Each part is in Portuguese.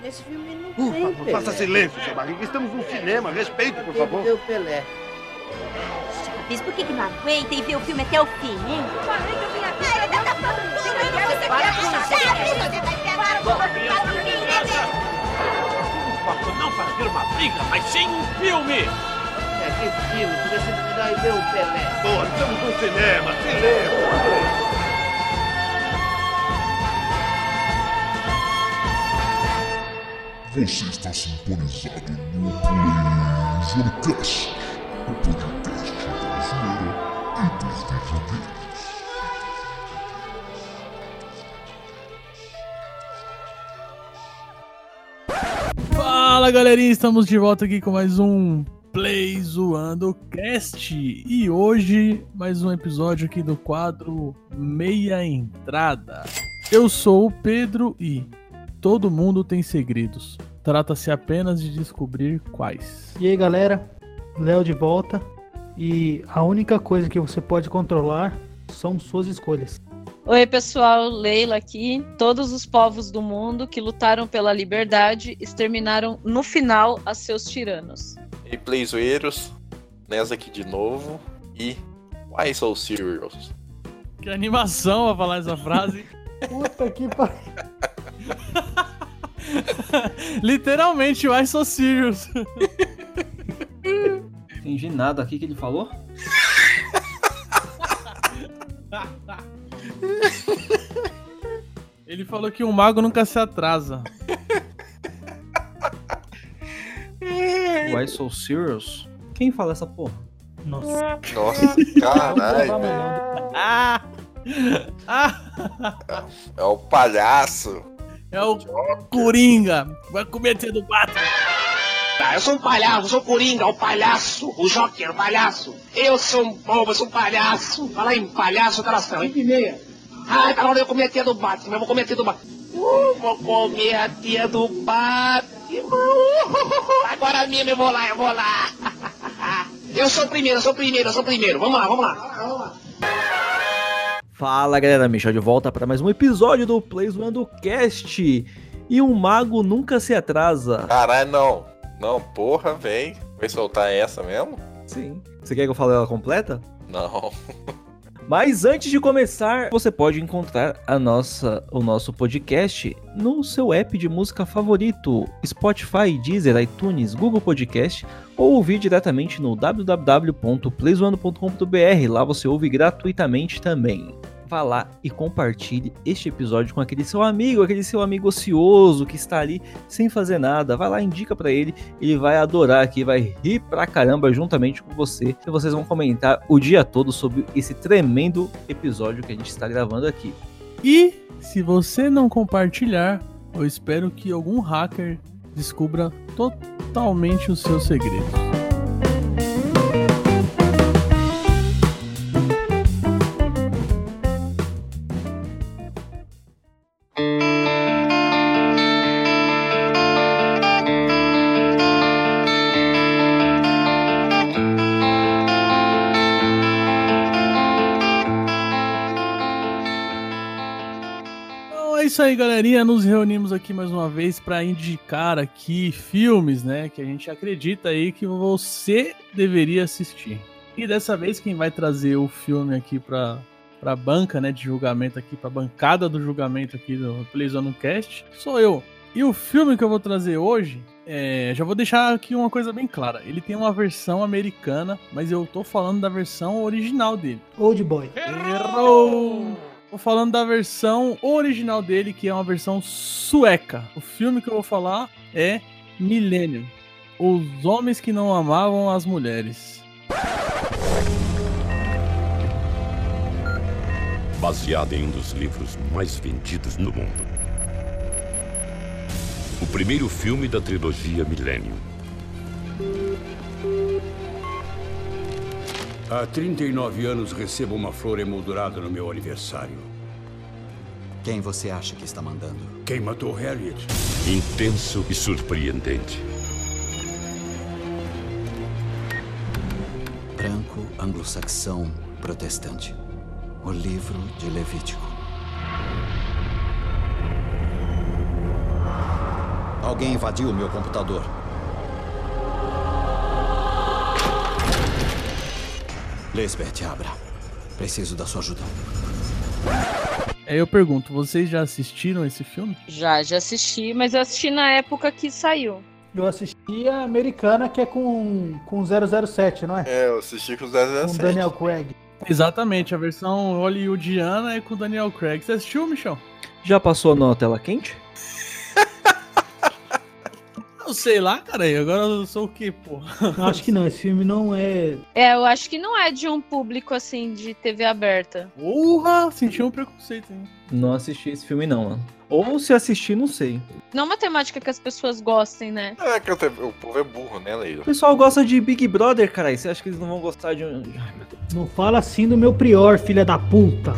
Nesse filme não Por tem favor, Pelé. faça silêncio, seu barriga. Estamos num cinema. Respeite, por Tem favor. ter o Pelé. Chaves, por que, que não aguenta e vê o filme até o fim, hein? Falei que eu vim aqui. Ai, tá falando tudo, você quer Chaves, você vai pegar o no fim, né, Papo não para ver uma briga, mas sim um filme! É, que filme, se você pegar e ver o Pelé. Boa, estamos num cinema. Silêncio. Você está sintonizado no PlayZonecast, o podcast zoeira e dos videogames. Fala galerinha, estamos de volta aqui com mais um Play Zoando Cast e hoje mais um episódio aqui do quadro Meia Entrada. Eu sou o Pedro e todo mundo tem segredos. Trata-se apenas de descobrir quais. E aí galera, Léo de volta e a única coisa que você pode controlar são suas escolhas. Oi, pessoal, Leila aqui. Todos os povos do mundo que lutaram pela liberdade exterminaram no final a seus tiranos. E Playzoeiros, Nessa aqui de novo. E Why So Serious? Que animação a falar essa frase. Puta que pariu. Literalmente, why so serious? Entendi nada aqui que ele falou. Ele falou que o mago nunca se atrasa. Why so serious? Quem fala essa porra? Nossa. Nossa, caralho. Ah! Ah! É o palhaço. É o Coringa. Vai cometer do Batman. Ah, eu sou um palhaço, eu sou o Coringa, o palhaço, o Joker, o palhaço. Eu sou um bobo, eu sou um palhaço. Fala aí, palhaço, são, hein? meia. Ai, tá na hora de eu comer a tia do Batman, eu vou comer a tia do Batman. Uh, vou comer a tia do Batman. Uh, agora mesmo eu vou lá, eu vou lá. Eu sou o primeiro, eu sou o primeiro, eu sou o primeiro. Vamos lá, vamos lá. Vamos lá. Fala galera, Michel de volta para mais um episódio do Play Zoando Cast. E um mago nunca se atrasa. Caralho, não. Não, porra, vem. Vai soltar essa mesmo? Sim. Você quer que eu fale ela completa? Não. Mas antes de começar, você pode encontrar a nossa, o nosso podcast no seu app de música favorito, Spotify, Deezer, iTunes, Google Podcast, ou ouvir diretamente no www.playzoando.com.br. Lá você ouve gratuitamente também. Vá lá e compartilhe este episódio com aquele seu amigo, aquele seu amigo ocioso que está ali sem fazer nada. Vai lá, indica pra ele, ele vai adorar aqui, vai rir pra caramba juntamente com você. E vocês vão comentar o dia todo sobre esse tremendo episódio que a gente está gravando aqui. E se você não compartilhar, eu espero que algum hacker descubra totalmente os seus segredos. Aí, galerinha. Nos reunimos aqui mais uma vez para indicar aqui filmes, né, que a gente acredita aí que você deveria assistir. E dessa vez quem vai trazer o filme aqui para para banca, né, de julgamento aqui, para bancada do julgamento aqui do Playzone Cast, sou eu. E o filme que eu vou trazer hoje, é, já vou deixar aqui uma coisa bem clara. Ele tem uma versão americana, mas eu tô falando da versão original dele. Old Boy. Errou! Tô falando da versão original dele, que é uma versão sueca. O filme que eu vou falar é Millennium. Os homens que não amavam as mulheres. Baseado em um dos livros mais vendidos no mundo. O primeiro filme da trilogia Millennium. Há 39 anos recebo uma flor emoldurada no meu aniversário. Quem você acha que está mandando? Quem matou Harriet? Intenso e surpreendente. Branco, anglo-saxão, protestante. O livro de Levítico. Alguém invadiu o meu computador. Lisbeth, abra. Preciso da sua ajuda. Aí eu pergunto, vocês já assistiram esse filme? Já, já assisti, mas eu assisti na época que saiu. Eu assisti a americana que é com, com 007, não é? É, eu assisti com o Com 007. Daniel Craig. Exatamente, a versão hollywoodiana é com o Daniel Craig. Você assistiu, Michel? Já passou na tela quente? Eu sei lá, cara. Agora eu sou o quê, porra? Acho que não, esse filme não é. É, eu acho que não é de um público assim de TV aberta. Porra, senti um preconceito, hein? Não assisti esse filme, não, mano. Ou se assistir, não sei. Não é uma temática que as pessoas gostem, né? É que o te- o povo é burro, né, Leila? O pessoal gosta de Big Brother, caralho. Você acha que eles não vão gostar de um. Ai, meu Deus. Não fala assim do meu prior, filha da puta.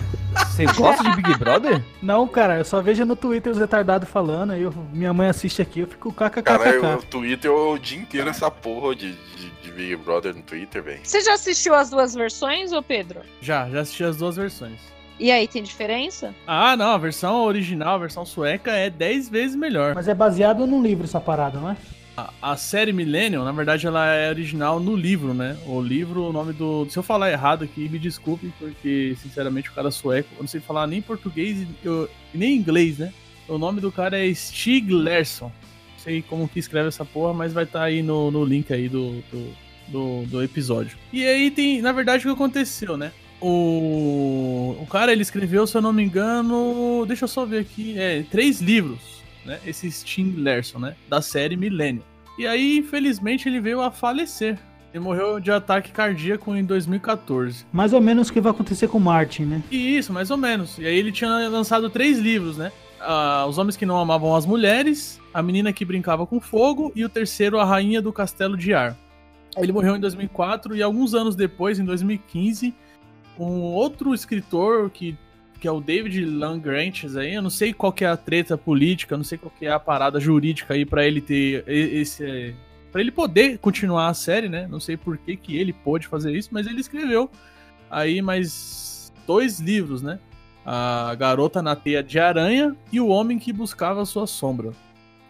Você gosta de Big Brother? Não, cara, eu só vejo no Twitter os retardados falando, aí eu- minha mãe assiste aqui, eu fico Cara, kkkk. eu, o Twitter, eu, o dia inteiro essa porra de, de, de Big Brother no Twitter, velho. Você já assistiu as duas versões, ô Pedro? Já, já assisti as duas versões. E aí, tem diferença? Ah, não, a versão original, a versão sueca é 10 vezes melhor. Mas é baseado num livro essa parada, não é? A, a série Millennium, na verdade, ela é original no livro, né? O livro, o nome do. Se eu falar errado aqui, me desculpe, porque, sinceramente, o cara é sueco, eu não sei falar nem português e eu- nem inglês, né? O nome do cara é Stig Larsson. Não sei como que escreve essa porra, mas vai estar aí no, no link aí do, do, do, do episódio. E aí tem, na verdade, o que aconteceu, né? O, o cara, ele escreveu, se eu não me engano, deixa eu só ver aqui, é, três livros, né? Esse Stig Larsson, né? Da série Millennium. E aí, infelizmente, ele veio a falecer. Ele morreu de ataque cardíaco em 2014. Mais ou menos o que vai acontecer com o Martin, né? E isso, mais ou menos. E aí ele tinha lançado três livros, né? Ah, Os Homens que Não Amavam as Mulheres, A Menina que Brincava com Fogo e o terceiro, A Rainha do Castelo de Ar. Ele morreu em 2004 e alguns anos depois, em 2015, um outro escritor que, que é o David Langranches aí, eu não sei qual que é a treta política, não sei qual que é a parada jurídica aí pra ele ter esse para ele poder continuar a série, né? Não sei por que que ele pôde fazer isso, mas ele escreveu aí mais dois livros, né? A Garota na Teia de Aranha e O Homem que Buscava Sua Sombra.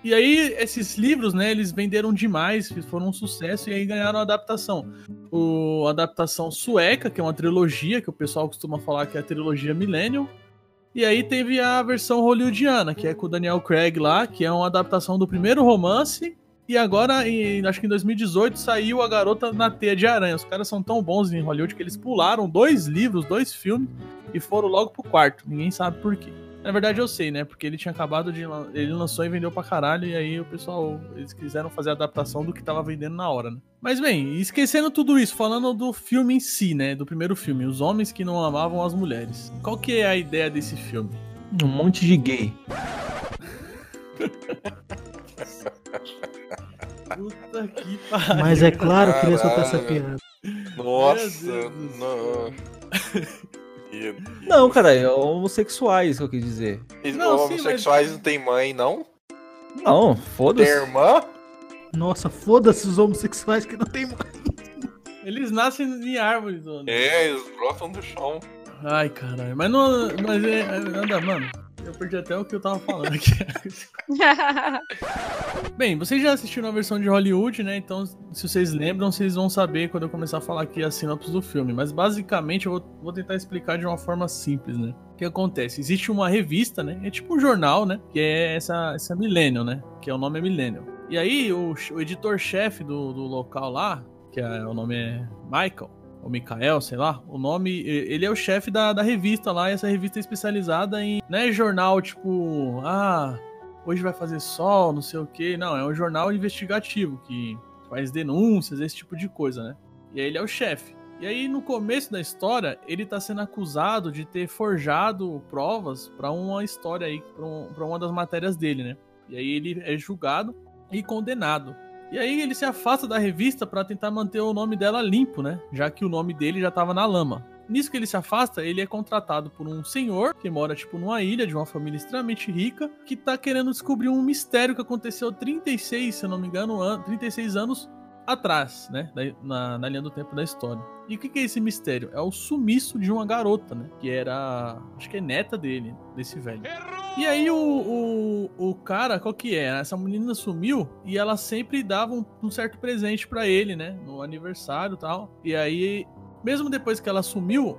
E aí, esses livros, né, eles venderam demais, foram um sucesso e aí ganharam a adaptação. O, a adaptação sueca, que é uma trilogia, que o pessoal costuma falar que é a trilogia Millennium. E aí teve a versão hollywoodiana, que é com o Daniel Craig lá, que é uma adaptação do primeiro romance. E agora, em- acho que em 2018, saiu A Garota na Teia de Aranha. Os caras são tão bons em Hollywood que eles pularam dois livros, dois filmes, e foram logo pro quarto. Ninguém sabe por quê. Na verdade eu sei, né? Porque ele tinha acabado de. Ele lançou e vendeu pra caralho, e aí o pessoal. Eles quiseram fazer a adaptação do que tava vendendo na hora, né? Mas bem, esquecendo tudo isso, falando do filme em si, né? Do primeiro filme, Os Homens que Não Amavam as Mulheres. Qual que é a ideia desse filme? Um monte de gay. Puta que pariu. Mas é claro que ele ia soltar essa piada. Nossa, Meu Deus do não. Não, cara, é homossexuais que eu quis dizer. E Não, sim, homossexuais não tem mãe, não? Não, Tem foda-se. irmã? Nossa, foda-se os homossexuais que não tem mãe. Eles nascem em árvores, mano. É, eles brotam do chão. Ai, caralho. Mas não. Mas é. é- Anda, mano. Eu perdi até o que eu tava falando aqui. Bem, vocês já assistiram a versão de Hollywood, né? Então, se vocês lembram, vocês vão saber quando eu começar a falar aqui a sinopse do filme. Mas basicamente eu vou, vou tentar explicar de uma forma simples, né? O que acontece? Existe uma revista, né? É tipo um jornal, né? Que é essa, essa Millennium, né? Que é o nome é Millennium. E aí, o, o editor-chefe do, do local lá, que é, o nome é Michael, ou Mikael, sei lá, o nome, ele é o chefe da, da revista lá, e essa revista é especializada em, não é jornal tipo, ah, hoje vai fazer sol, não sei o que, não, é um jornal investigativo que faz denúncias, esse tipo de coisa, né? E aí ele é o chefe. E aí no começo da história, ele tá sendo acusado de ter forjado provas pra uma história aí, pra, um- uma das matérias dele, né? E aí ele é julgado e condenado. E aí ele se afasta da revista pra tentar manter o nome dela limpo, né? Já que o nome dele já tava na lama. Nisso que ele se afasta, ele é contratado por um senhor que mora, tipo, numa ilha de uma família extremamente rica, que tá querendo descobrir um mistério que aconteceu 36, se eu não me engano, an 36 anos atrás, né? Na, na linha do tempo da história. E o que, que é esse mistério? É o sumiço de uma garota, né? Que era. Acho que é neta dele, desse velho. E aí o, o, o cara, qual que é? Essa menina sumiu e ela sempre dava um, um certo presente pra ele, né? No aniversário e tal. E aí, mesmo depois que ela sumiu,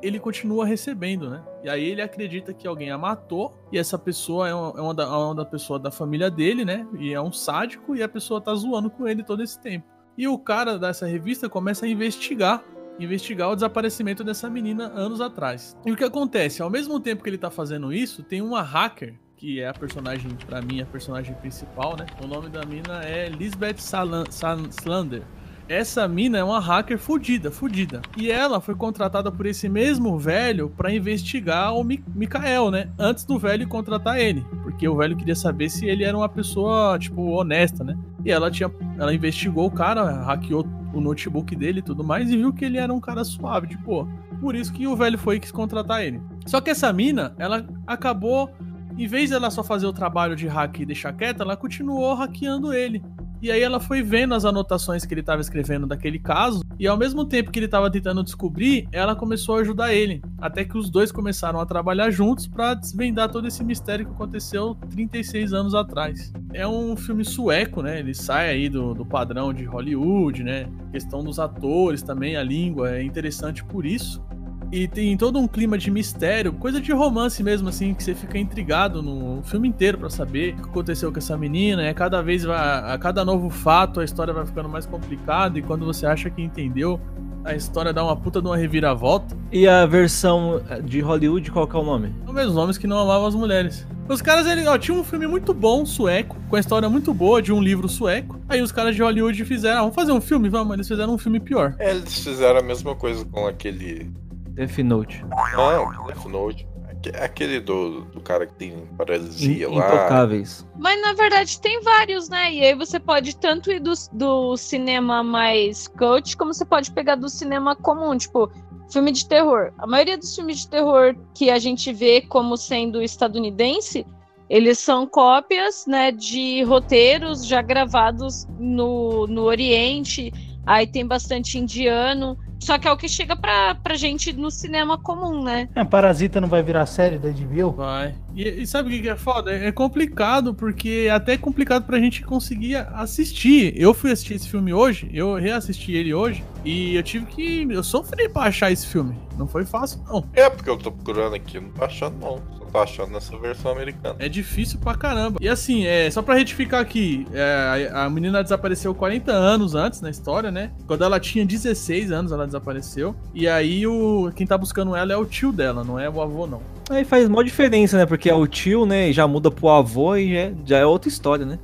ele continua recebendo, né? E aí ele acredita que alguém a matou e essa pessoa é uma, é uma da, é uma da pessoa da família dele, né? E é um sádico e a pessoa tá zoando com ele todo esse tempo. E o cara dessa revista começa a investigar, investigar o desaparecimento dessa menina anos atrás. E o que acontece? Ao mesmo tempo que ele tá fazendo isso, tem uma hacker que é a personagem, pra mim, a personagem principal, né? O nome da mina é Lisbeth Slander. Essa mina é uma hacker fudida, fudida. E ela foi contratada por esse mesmo velho pra investigar o Mi Mikael, né? Antes do velho contratar ele. Porque o velho queria saber se ele era uma pessoa, tipo, honesta, né? E ela tinha. Ela investigou o cara, hackeou o notebook dele e tudo mais, e viu que ele era um cara suave, de boa. Por isso que o velho foi e quis contratar ele. Só que essa mina, ela acabou. Em vez dela só fazer o trabalho de hack e deixar quieta, ela continuou hackeando ele. E aí ela foi vendo as anotações que ele estava escrevendo daquele caso, e ao mesmo tempo que ele estava tentando descobrir, ela começou a ajudar ele, até que os dois começaram a trabalhar juntos para desvendar todo esse mistério que aconteceu 36 anos atrás. É um filme sueco, né? Ele sai aí do, do padrão de Hollywood, né? A questão dos atores também, a língua é interessante por isso. E tem todo um clima de mistério, coisa de romance mesmo, assim, que você fica intrigado no filme inteiro pra saber o que aconteceu com essa menina. E a cada vez, vai, a cada novo fato, a história vai ficando mais complicada. E quando você acha que entendeu, a história dá uma puta de uma reviravolta. E a versão de Hollywood, qual que é o nome? São mesmos homens que não amavam as mulheres. Os caras, ele, ó, tinha um filme muito bom, sueco, com a história muito boa de um livro sueco. Aí os caras de Hollywood fizeram, ah, vamos fazer um filme? Vamos, eles fizeram um filme pior. É, Eles fizeram a mesma coisa com aquele. Death Note. Não, Death Note. Aque- Aquele do, do cara que tem paralisia In- lá. Intocáveis. Mas na verdade tem vários, né? E aí você pode tanto ir do, do cinema mais cult, como você pode pegar do cinema comum, tipo, filme de terror. A maioria dos filmes de terror que a gente vê como sendo estadunidense, eles são cópias, né, de roteiros já gravados no, no Oriente. Aí tem bastante indiano. Só que é o que chega pra, pra gente no cinema comum, né? É, Parasita não vai virar série da HBO? Vai. E, e sabe o que que é foda? É complicado, porque é até complicado pra gente conseguir assistir. Eu fui assistir esse filme hoje, eu reassisti ele hoje, e eu tive que. Eu sofri pra achar esse filme. Não foi fácil, não. É, porque eu tô procurando aqui, não tô achando não. Tô achando nessa versão americana. É difícil pra caramba. E assim, é, só pra retificar aqui, é, a, a menina desapareceu 40 anos antes na história, né? Quando ela tinha 16 anos, ela desapareceu. E aí o quem tá buscando ela é o tio dela, não é o avô, não. Aí faz mó diferença, né? Porque é o tio, né? E já muda pro avô e já, já é outra história, né?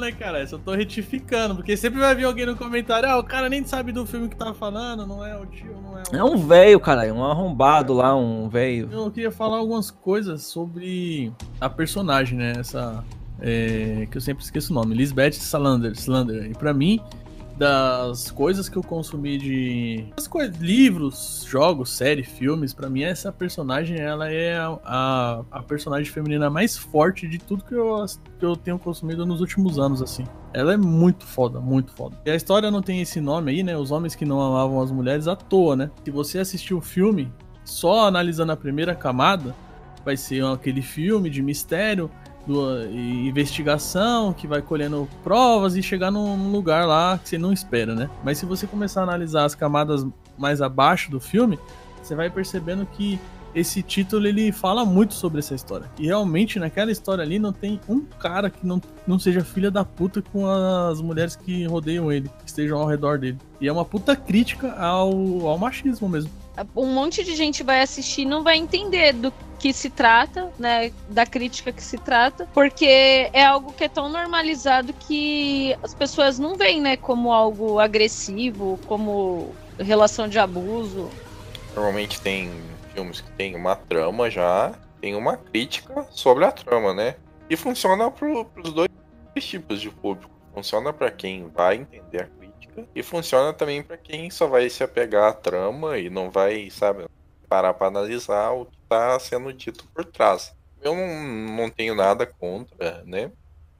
Né, cara? Só tô retificando, porque sempre vai vir alguém no comentário, ah, o cara nem sabe do filme que tá falando, não é o tio, não é o. É um velho, caralho. Um arrombado lá, um velho. Eu queria falar algumas coisas sobre a personagem, né? Essa. é, que eu sempre esqueço o nome, Lisbeth Salander. Slander. E pra mim, das coisas que eu consumi de. As coisas, livros, jogos, série, filmes, pra mim, essa personagem ela é a, a, a personagem feminina mais forte de tudo que eu, que eu tenho consumido nos últimos anos, assim. Ela é muito foda, muito foda. E a história não tem esse nome aí, né? Os homens que não amavam as mulheres à toa, né? Se você assistir o filme só analisando a primeira camada, vai ser aquele filme de mistério, do- investigação, que vai colhendo provas e chegar num, num lugar lá que você não espera, né? Mas se você começar a analisar as camadas mais abaixo do filme, você vai percebendo que esse título ele fala muito sobre essa história. E realmente naquela história ali não tem um cara que não, não seja filha da puta com as mulheres que rodeiam ele, que estejam ao redor dele. E é uma puta crítica ao, ao machismo mesmo. Um monte de gente vai assistir não vai entender do que se trata, né, da crítica que se trata, porque é algo que é tão normalizado que as pessoas não veem, né, como algo agressivo, como relação de abuso. Normalmente tem filmes que tem uma trama já, tem uma crítica sobre a trama, né? E funciona pro, pros dois tipos de público. Funciona pra quem vai entender a e funciona também pra quem só vai se apegar à trama e não vai, sabe, parar pra analisar o que tá sendo dito por trás. Eu não, não tenho nada contra, né?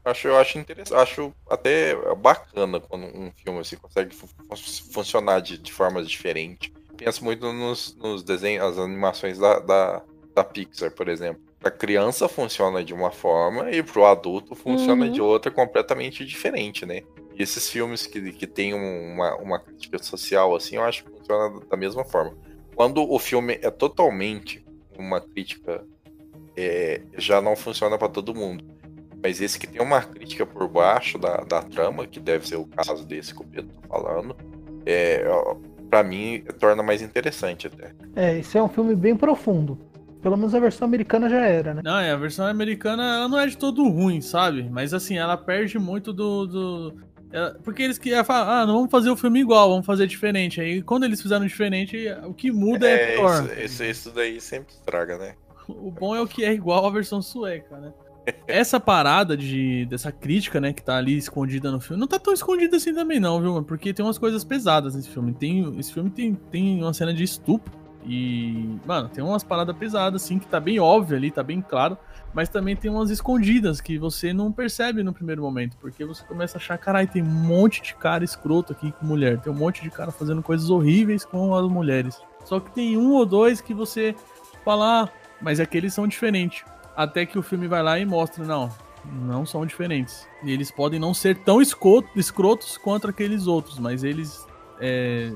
Acho, eu acho interessante, acho até bacana quando um filme assim consegue fu- fu- funcionar de, de formas diferentes. Penso muito nos, nos desenhos, as animações da, da, da Pixar, por exemplo. Pra criança funciona de uma forma e pro adulto funciona Uhum. de outra completamente diferente, né? E esses filmes que, que tem um- uma, uma crítica social, assim, eu acho que funciona da mesma forma. Quando o filme é totalmente uma crítica, é, já não funciona pra todo mundo. Mas esse que tem uma crítica por baixo da, da trama, que deve ser o caso desse que o Pedro tá falando, é, ó, pra mim torna mais interessante até. É, esse é um filme bem profundo. Pelo menos a versão americana já era, né? Não, é, a versão americana ela não é de todo ruim, sabe? Mas assim, ela perde muito do. do- porque eles queriam falar, ah, não vamos fazer o filme igual, vamos fazer diferente. Aí quando eles fizeram diferente, o que muda é, pior. isso, isso, isso daí sempre estraga, né? O bom é o que é igual à versão sueca, né? Essa parada de, dessa crítica, né, que tá ali escondida no filme, não tá tão escondida assim também não, viu, mano? Porque tem umas coisas pesadas nesse filme. Tem, esse filme tem, tem uma cena de estupro e, mano, tem umas paradas pesadas, assim, que tá bem óbvio ali, tá bem claro, mas também tem umas escondidas que você não percebe no primeiro momento, porque você começa a achar, caralho, tem um monte de cara escroto aqui com mulher, tem um monte de cara fazendo coisas horríveis com as mulheres. Só que tem um ou dois que você fala, ah, mas aqueles são diferentes. Até que o filme vai lá e mostra, não, não são diferentes. E eles podem não ser tão escroto- escrotos quanto aqueles outros, mas eles é,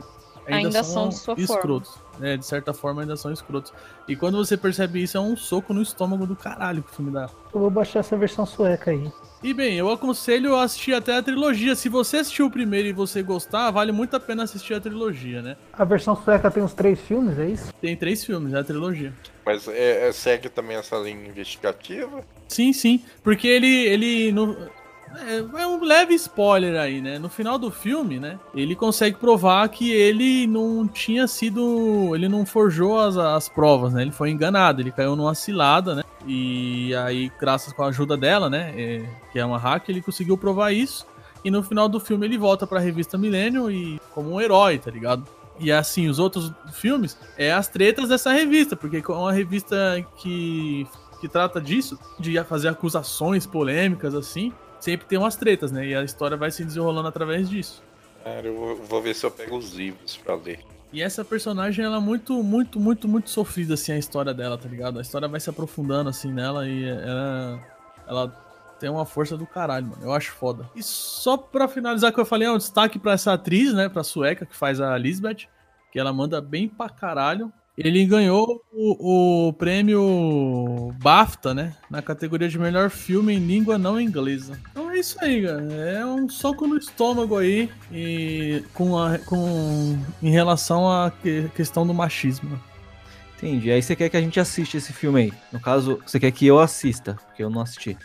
ainda, Ainda são, são de sua forma. escrotos. É, de certa forma ainda são escrotos. E quando você percebe isso, é um soco no estômago do caralho que o filme dá. Eu vou baixar essa versão sueca aí. E bem, eu aconselho a assistir até a trilogia. Se você assistiu o primeiro e você gostar, vale muito a pena assistir a trilogia, né? A versão sueca tem os três filmes, é isso? Tem três filmes, é a trilogia. Mas é, é- segue também essa linha investigativa. Sim, sim. Porque ele. ele no, é, é um leve spoiler aí, né? No final do filme, né? Ele consegue provar que ele não tinha sido. Ele não forjou as, as provas, né? Ele foi enganado, ele caiu numa cilada, né? E aí, graças com a ajuda dela, né? é, que é uma hack, ele conseguiu provar isso. E no final do filme ele volta pra revista Millennium e como um herói, tá ligado? E assim, os outros filmes é as tretas dessa revista, porque é uma revista que, que trata disso, de fazer acusações polêmicas assim, sempre tem umas tretas, né? E a história vai se desenrolando através disso. Cara, eu vou, ver se eu pego os livros pra ler. E essa personagem, ela é muito, muito, muito, muito sofrida, assim, a história dela, tá ligado? A história vai se aprofundando, assim, nela e ela, ela tem uma força do caralho, mano. Eu acho foda. E só pra finalizar o que eu falei, é um destaque pra essa atriz, né, pra sueca, que faz a Lisbeth, que ela manda bem pra caralho. Ele ganhou o, o prêmio BAFTA, né? Na categoria de melhor filme em língua não inglesa. Então é isso aí, cara. É um soco no estômago aí e com, a, com em relação à que- questão do machismo. Entendi. Aí você quer que a gente assista esse filme aí. No caso, você quer que eu assista, porque eu não assisti.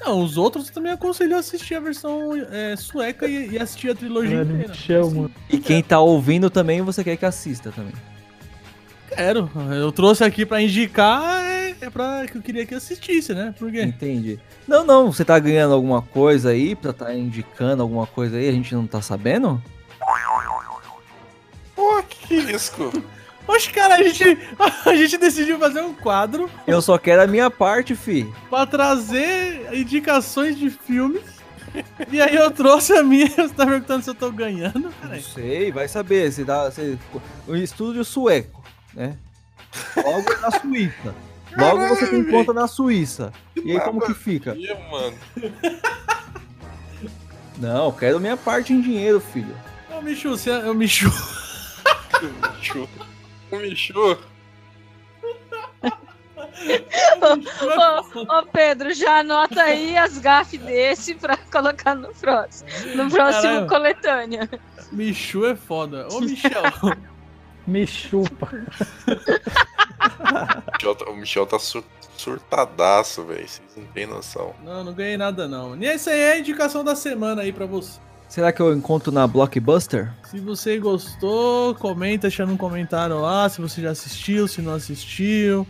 Não, os outros eu também aconselho a assistir a versão é, sueca e, e assistir a trilogia Caralho, inteira. Mano. E quem tá ouvindo também, você quer que assista também. Quero. Eu trouxe aqui pra indicar, é, é pra que eu queria que assistisse, né? Por quê? Entendi. Não, não, você tá ganhando alguma coisa aí, pra tá indicando alguma coisa aí, a gente não tá sabendo? Pô, que risco. Oxe, cara, a gente, a gente decidiu fazer um quadro Eu só quero a minha parte, fi. pra trazer indicações de filmes. E aí eu trouxe a minha, você tá perguntando se eu tô ganhando, Não cara. sei, vai saber. Se dá, se... O estúdio sueco, né? Logo na Suíça. Logo você tem conta na Suíça. E aí como que fica? Mano. Não, eu quero minha parte em dinheiro, filho. Ô, Michu, você é o Michu. O Michu. O Michu. Ô, ô, Pedro, já anota aí as gafes desse pra colocar no próximo. No próximo Caralho. coletânea. Michu é foda. Ô, Michel. Me chupa. O Michel tá- O Michel tá sur- surtadaço, velho. Vocês não têm noção. não, não ganhei nada, não. E essa aí é a indicação da semana aí pra você. Será que eu encontro na Blockbuster? Se você gostou, comenta, deixando um comentário lá. Se você já assistiu, se não assistiu.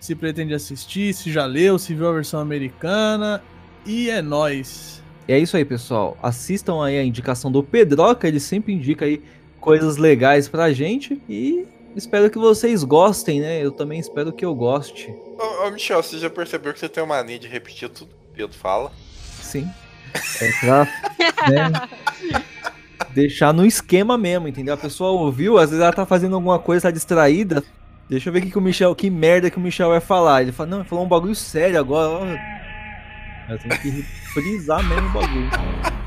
Se pretende assistir, se já leu, se viu a versão americana. E é nóis. E é isso aí, pessoal. Assistam aí a indicação do Pedroca, ele sempre indica aí coisas legais pra gente. E espero que vocês gostem, né? Eu também espero que eu goste. Ô, ô, Michel, você já percebeu que você tem uma mania de repetir tudo que o Pedro fala? sim. É pra né, deixar no esquema mesmo, entendeu? A pessoa ouviu, às vezes ela tá fazendo alguma coisa, tá distraída. Deixa eu ver o que, que o Michel, que merda que o Michel vai falar. Ele fala, não, ele falou um bagulho sério agora. ó. Eu tenho que frisar mesmo o bagulho.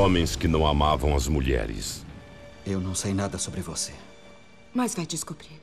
Homens que não amavam as mulheres. Eu não sei nada sobre você. Mas vai descobrir.